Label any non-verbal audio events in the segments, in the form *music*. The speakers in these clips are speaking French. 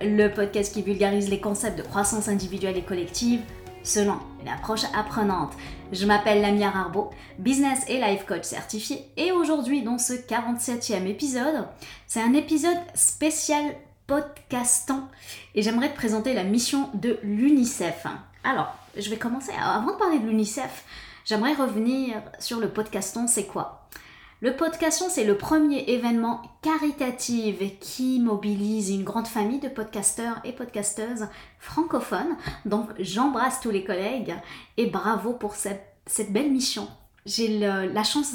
le podcast qui vulgarise les concepts de croissance individuelle et collective selon une approche apprenante. Je m'appelle Lamia Arbo, business et life coach certifié, et aujourd'hui dans ce 47e épisode, c'est un épisode spécial podcastant et j'aimerais te présenter la mission de l'UNICEF. Alors, je vais commencer, avant de parler de l'UNICEF, j'aimerais revenir sur le podcaston, c'est quoi? Le podcaston, c'est le premier événement caritatif qui mobilise une grande famille de podcasteurs et podcasteuses francophones. Donc j'embrasse tous les collègues et bravo pour cette, belle mission. J'ai la chance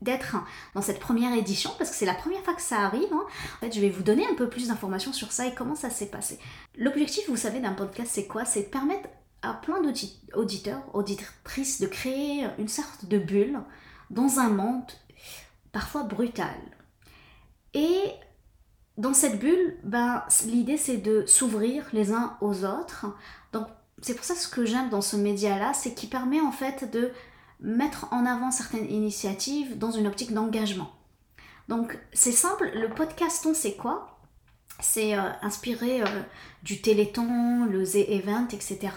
d'être dans cette première édition parce que c'est la première fois que ça arrive. Hein. En fait, je vais vous donner un peu plus d'informations sur ça et comment ça s'est passé. L'objectif, vous savez, d'un podcast, c'est quoi? C'est de permettre à plein d'auditeurs, auditrices de créer une sorte de bulle dans un monde parfois brutale. Et dans cette bulle, ben, l'idée c'est de s'ouvrir les uns aux autres. Donc c'est pour ça ce que j'aime dans ce média-là, c'est qu'il permet en fait de mettre en avant certaines initiatives dans une optique d'engagement. Donc c'est simple, le podcaston c'est quoi? C'est euh, inspiré euh, du Téléthon, le Z Event, etc.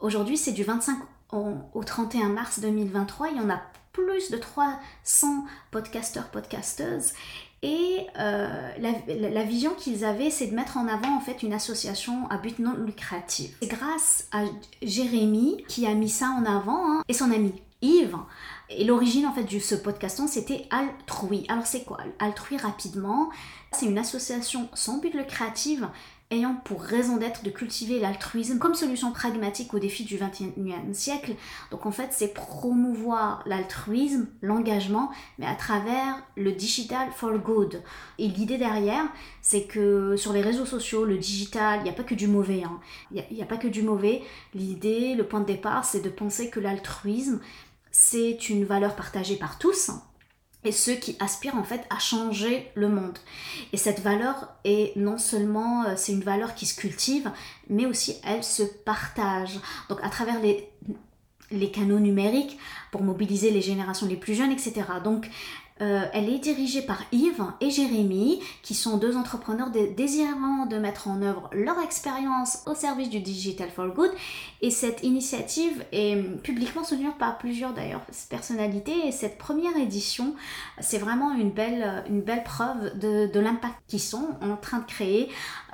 Aujourd'hui c'est du 25 au 31 mars 2023, il y en a plus de 300 podcasteurs, podcasteuses. Et euh, la, vision qu'ils avaient, c'est de mettre en avant en fait une association à but non lucratif. C'est grâce à Jérémy qui a mis ça en avant hein, et son ami Yves. Et l'origine en fait de ce podcaston, c'était Altrui. Alors c'est quoi Altrui rapidement? C'est une association sans but lucratif ayant pour raison d'être de cultiver l'altruisme comme solution pragmatique aux défis du XXIe siècle. Donc en fait, c'est promouvoir l'altruisme, l'engagement, mais à travers le digital for good. Et l'idée derrière, c'est que sur les réseaux sociaux, le digital, il n'y a pas que du mauvais. Hein. Il n'y a, a pas que du mauvais. L'idée, le point de départ, c'est de penser que l'altruisme, c'est une valeur partagée par tous et ceux qui aspirent en fait à changer le monde. Et cette valeur est non seulement euh, c'est une valeur qui se cultive, mais aussi elle se partage. Donc à travers les les canaux numériques pour mobiliser les générations les plus jeunes, etc. Donc euh, elle est dirigée par Yves et Jérémy, qui sont deux entrepreneurs désirant de mettre en œuvre leur expérience au service du Digital for Good. Et cette initiative est publiquement soutenue par plusieurs d'ailleurs personnalités. Et cette première édition, c'est vraiment une belle, une belle preuve de, de l'impact qu'ils sont en train de créer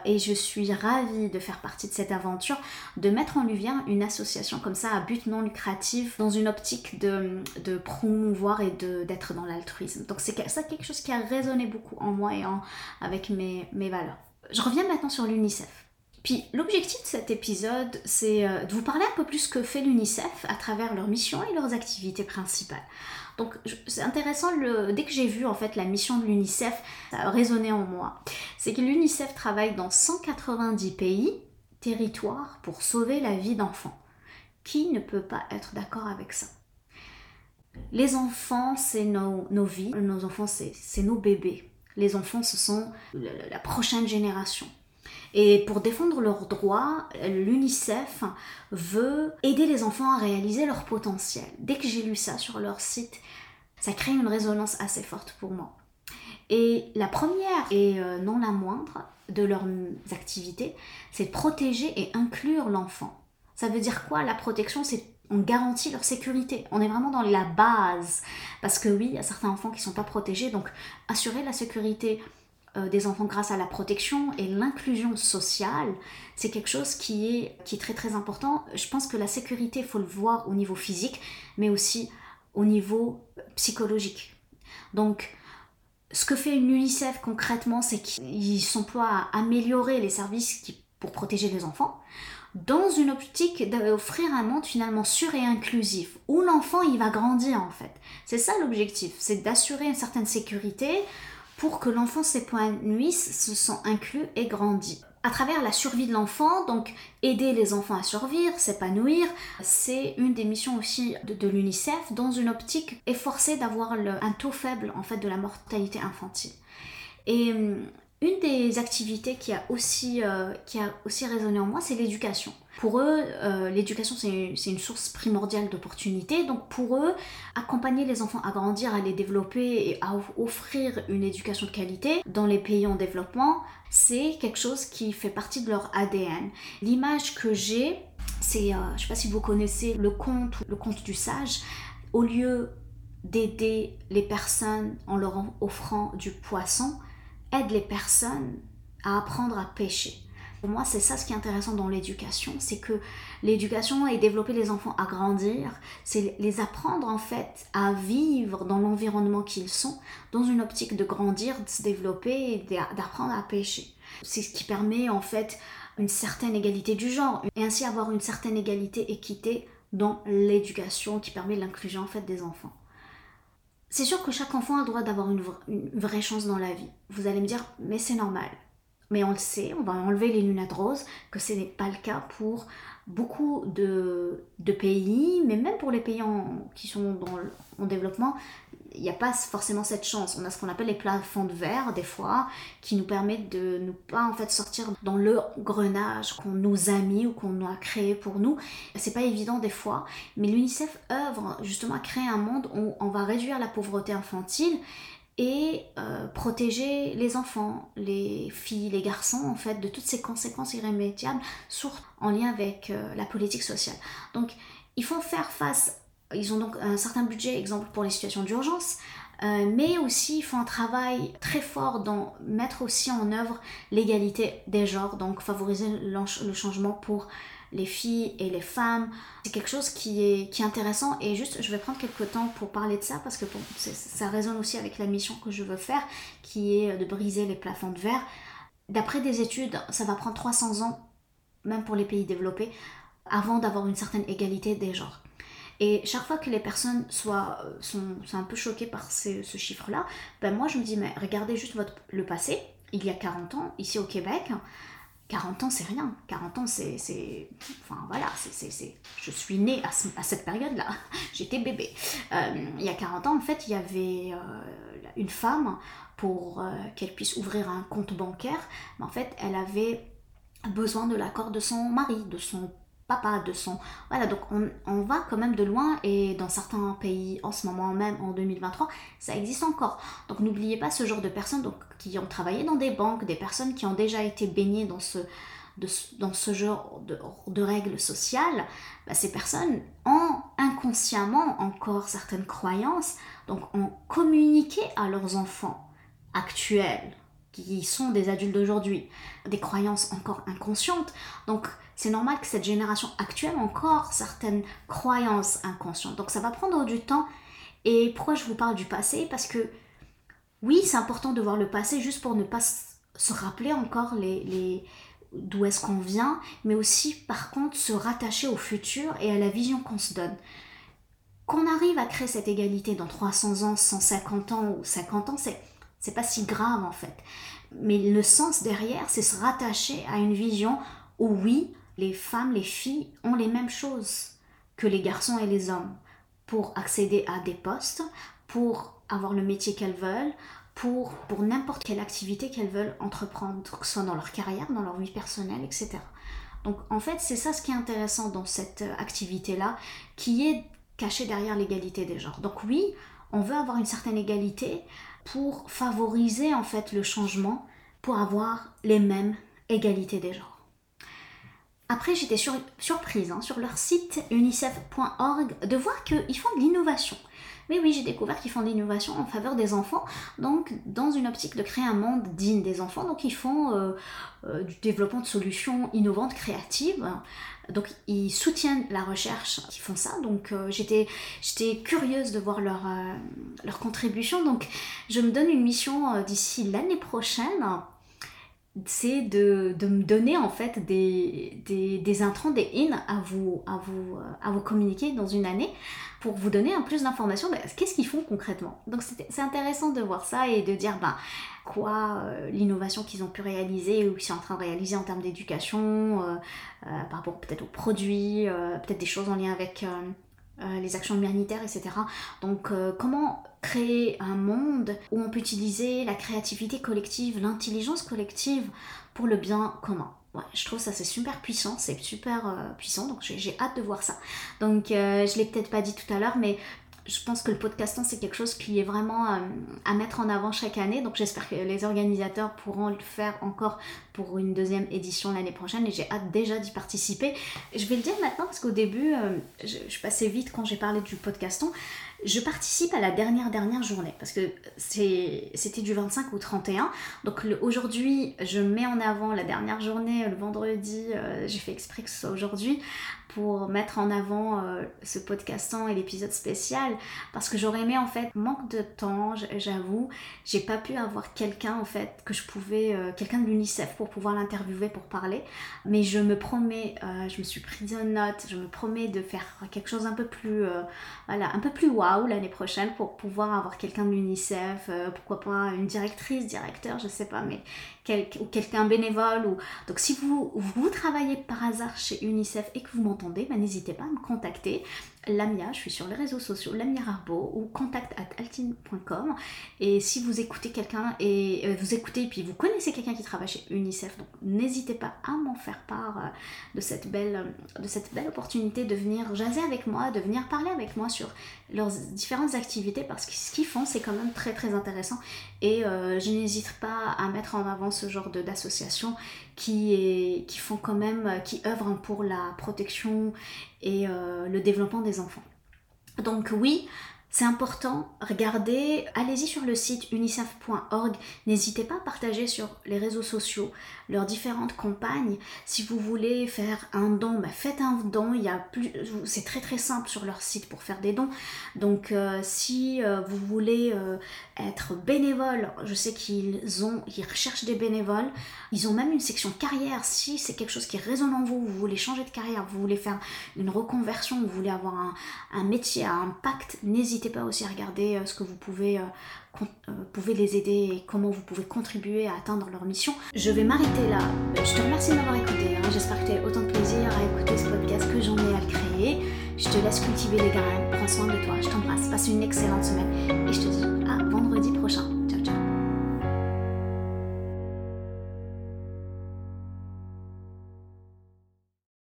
et je suis ravie de faire partie de cette aventure, de mettre en lumière une association comme ça à but non lucratif dans une optique de, de promouvoir et d'être dans l'altruisme. Donc c'est ça quelque chose qui a résonné beaucoup en moi et en, avec mes, mes valeurs. Je reviens maintenant sur l'UNICEF. Puis l'objectif de cet épisode, c'est euh, de vous parler un peu plus que fait l'UNICEF à travers leurs missions et leurs activités principales. Donc c'est intéressant, le, dès que j'ai vu en fait la mission de l'UNICEF, ça a résonné en moi. C'est que l'UNICEF travaille dans 190 pays, territoires, pour sauver la vie d'enfants. Qui ne peut pas être d'accord avec ça? Les enfants, c'est nos, vies, nos enfants, c'est nos bébés. Les enfants, ce sont la prochaine génération. Et pour défendre leurs droits, l'UNICEF veut aider les enfants à réaliser leur potentiel. Dès que j'ai lu ça sur leur site, ça crée une résonance assez forte pour moi. Et la première, et euh, non la moindre, de leurs activités, c'est protéger et inclure l'enfant. Ça veut dire quoi La protection, c'est on garantit leur sécurité. On est vraiment dans la base. Parce que oui, il y a certains enfants qui ne sont pas protégés, donc assurer la sécurité euh, des enfants grâce à la protection et l'inclusion sociale, c'est quelque chose qui est, qui est très très important. Je pense que la sécurité, il faut le voir au niveau physique, mais aussi au niveau psychologique. Donc, ce que fait une UNICEF concrètement, c'est qu'ils s'emploient à améliorer les services pour protéger les enfants dans une optique d'offrir un monde finalement sûr et inclusif, où l'enfant il va grandir en fait. C'est ça l'objectif, c'est d'assurer une certaine sécurité, pour que l'enfant s'épanouisse, se sent inclus et grandit. À travers la survie de l'enfant, donc aider les enfants à survivre, s'épanouir, c'est une des missions aussi de, l'UNICEF dans une optique efforcée d'avoir un taux faible en fait de la mortalité infantile. Et hum, Une des activités qui a aussi, euh, qui a aussi résonné en moi, c'est l'éducation. Pour eux, euh, l'éducation, c'est une source primordiale d'opportunités. Donc pour eux, accompagner les enfants à grandir, à les développer et à offrir une éducation de qualité dans les pays en développement, c'est quelque chose qui fait partie de leur ADN. L'image que j'ai, c'est, euh, je ne sais pas si vous connaissez le conte, le conte du sage. Au lieu d'aider les personnes en leur offrant du poisson, aide les personnes à apprendre à pêcher. Moi, c'est ça ce qui est intéressant dans l'éducation, c'est que l'éducation et développer les enfants à grandir, c'est les apprendre en fait à vivre dans l'environnement qu'ils sont, dans une optique de grandir, de se développer et d'apprendre à pêcher. C'est ce qui permet en fait une certaine égalité du genre et ainsi avoir une certaine égalité, équité dans l'éducation qui permet l'inclusion en fait des enfants. C'est sûr que chaque enfant a le droit d'avoir une, vraie chance dans la vie. Vous allez me dire, mais c'est normal. Mais on le sait, on va enlever les lunettes roses, que ce n'est pas le cas pour beaucoup de, pays, mais même pour les pays qui sont en développement, il n'y a pas forcément cette chance. On a ce qu'on appelle les plafonds de verre des fois, qui nous permettent de ne pas en fait sortir dans le grenage qu'on nous a mis ou qu'on a créé pour nous. C'est pas évident des fois, mais l'UNICEF œuvre justement à créer un monde où on va réduire la pauvreté infantile et euh, protéger les enfants, les filles, les garçons en fait de toutes ces conséquences irrémédiables, surtout en lien avec euh, la politique sociale. Donc il faut faire face ils ont donc un certain budget, exemple pour les situations d'urgence, euh, mais aussi ils font un travail très fort dans mettre aussi en œuvre l'égalité des genres, donc favoriser le changement pour les filles et les femmes. C'est quelque chose qui est, qui est intéressant et juste je vais prendre quelques temps pour parler de ça parce que ça résonne aussi avec la mission que je veux faire qui est de briser les plafonds de verre. D'après des études, ça va prendre 300 ans, même pour les pays développés, avant d'avoir une certaine égalité des genres. Et chaque fois que les personnes soient, euh, sont, un peu choquées par ce, chiffre-là, ben moi je me dis, mais regardez juste votre, le passé, il y a 40 ans, ici au Québec, 40 ans c'est rien, 40 ans c'est... Enfin voilà, c'est, je suis née à, cette période-là, *laughs* j'étais bébé. Euh, il y a 40 ans en fait, il y avait euh, une femme pour qu'elle puisse ouvrir un compte bancaire, mais en fait elle avait besoin de l'accord de son mari, de son papa, de son... Voilà, donc on, va quand même de loin et dans certains pays en ce moment même, en 2023, ça existe encore. Donc n'oubliez pas ce genre de personnes donc, qui ont travaillé dans des banques, des personnes qui ont déjà été baignées dans ce, dans ce genre de, règles sociales, bah, ces personnes ont inconsciemment encore certaines croyances, donc ont communiqué à leurs enfants actuels, qui sont des adultes d'aujourd'hui, des croyances encore inconscientes. Donc c'est normal que cette génération actuelle ait encore certaines croyances inconscientes. Donc ça va prendre du temps. Et pourquoi je vous parle du passé? Parce que oui, c'est important de voir le passé juste pour ne pas se rappeler encore les, les d'où est-ce qu'on vient, mais aussi par contre se rattacher au futur et à la vision qu'on se donne. Qu'on arrive à créer cette égalité dans 300 ans, 150 ans ou 50 ans, c'est c'est pas si grave en fait. Mais le sens derrière, c'est se rattacher à une vision où oui, les femmes, les filles ont les mêmes choses que les garçons et les hommes pour accéder à des postes, pour avoir le métier qu'elles veulent, pour, pour n'importe quelle activité qu'elles veulent entreprendre, que ce soit dans leur carrière, dans leur vie personnelle, etc. Donc en fait, c'est ça ce qui est intéressant dans cette activité-là, qui est cachée derrière l'égalité des genres. Donc oui, on veut avoir une certaine égalité pour favoriser en fait le changement, pour avoir les mêmes égalités des genres. Après, j'étais surprise hein, sur leur site unicef.org de voir qu'ils font de l'innovation. Mais oui, j'ai découvert qu'ils font de l'innovation en faveur des enfants, donc dans une optique de créer un monde digne des enfants. Donc ils font euh, euh, du développement de solutions innovantes, créatives. Donc ils soutiennent la recherche, ils font ça. Donc euh, j'étais curieuse de voir leur, leur contribution. Donc je me donne une mission d'ici l'année prochaine c'est de, me donner en fait des, des, intrants, des in à vous, vous, à vous communiquer dans une année pour vous donner un plus d'informations. Qu'est-ce qu'ils font concrètement Donc c'est intéressant de voir ça et de dire ben, quoi euh, l'innovation qu'ils ont pu réaliser ou qu'ils sont en train de réaliser en termes d'éducation, euh, euh, par rapport peut-être aux produits, peut-être des choses en lien avec les actions humanitaires, etc. Donc comment créer un monde où on peut utiliser la créativité collective, l'intelligence collective pour le bien commun. Ouais, je trouve ça c'est super puissant, c'est super euh, puissant, donc j'ai hâte de voir ça. Donc euh, je l'ai peut-être pas dit tout à l'heure, mais je pense que le podcasting, c'est quelque chose qui est vraiment euh, à mettre en avant chaque année. Donc j'espère que les organisateurs pourront le faire encore pour une deuxième édition l'année prochaine et j'ai hâte déjà d'y participer. Je vais le dire maintenant parce qu'au début, euh, je, je, passais vite quand j'ai parlé du podcaston. Je participe à la dernière dernière journée parce que c'était du 25 au 31. Donc aujourd'hui, je mets en avant la dernière journée le vendredi. Euh, j'ai fait exprès que ce soit aujourd'hui pour mettre en avant euh, ce podcastant et l'épisode spécial parce que j'aurais aimé en fait manque de temps j'avoue j'ai pas pu avoir quelqu'un en fait que je pouvais euh, quelqu'un de l'UNICEF pour pouvoir l'interviewer pour parler mais je me promets je me suis prise en note je me promets de faire quelque chose un peu plus voilà un peu plus l'année prochaine pour pouvoir avoir quelqu'un de l'UNICEF pourquoi pas une directrice directeur je sais pas mais ou quelqu'un bénévole. Ou... Donc si vous, vous travaillez par hasard chez UNICEF et que vous m'entendez, ben, n'hésitez pas à me contacter. Lamia, je suis sur les réseaux sociaux, Lamia Arbo ou contact at altine.com. Et si vous écoutez quelqu'un et euh, vous écoutez et puis vous connaissez quelqu'un qui travaille chez UNICEF, donc n'hésitez pas à m'en faire part euh, de cette, belle, euh, de cette belle opportunité de venir jaser avec moi, de venir parler avec moi sur leurs différentes activités parce que ce qu'ils font c'est quand même très très intéressant et je n'hésite pas à mettre en avant ce genre d'associations qui, qui font quand même, qui œuvrent pour la protection et euh, le développement des enfants. Donc oui, c'est important, regardez, allez-y sur le site unicef.org, n'hésitez pas à partager sur les réseaux sociaux leurs différentes campagnes. Si vous voulez faire un don, bah, faites un don, il y a plus c'est très très simple sur leur site pour faire des dons. Donc euh, si euh, vous voulez euh, être bénévole, je sais qu'ils ont ils recherchent des bénévoles, ils ont même une section carrière. Si c'est quelque chose qui résonne en vous, vous voulez changer de carrière, vous voulez faire une reconversion, vous voulez avoir un, un métier à impact, n'hésitez pas aussi à regarder euh, ce que vous pouvez, euh, euh, pouvez les aider et comment vous pouvez contribuer à atteindre leur mission. Je vais m'arrêter là. Je te remercie de m'avoir écouté. Hein. J'espère que tu as autant de plaisir à écouter ce podcast que j'en ai à le créer. Je te laisse cultiver les graines. Prends soin de toi. Je t'embrasse. Passe une excellente semaine et je te dis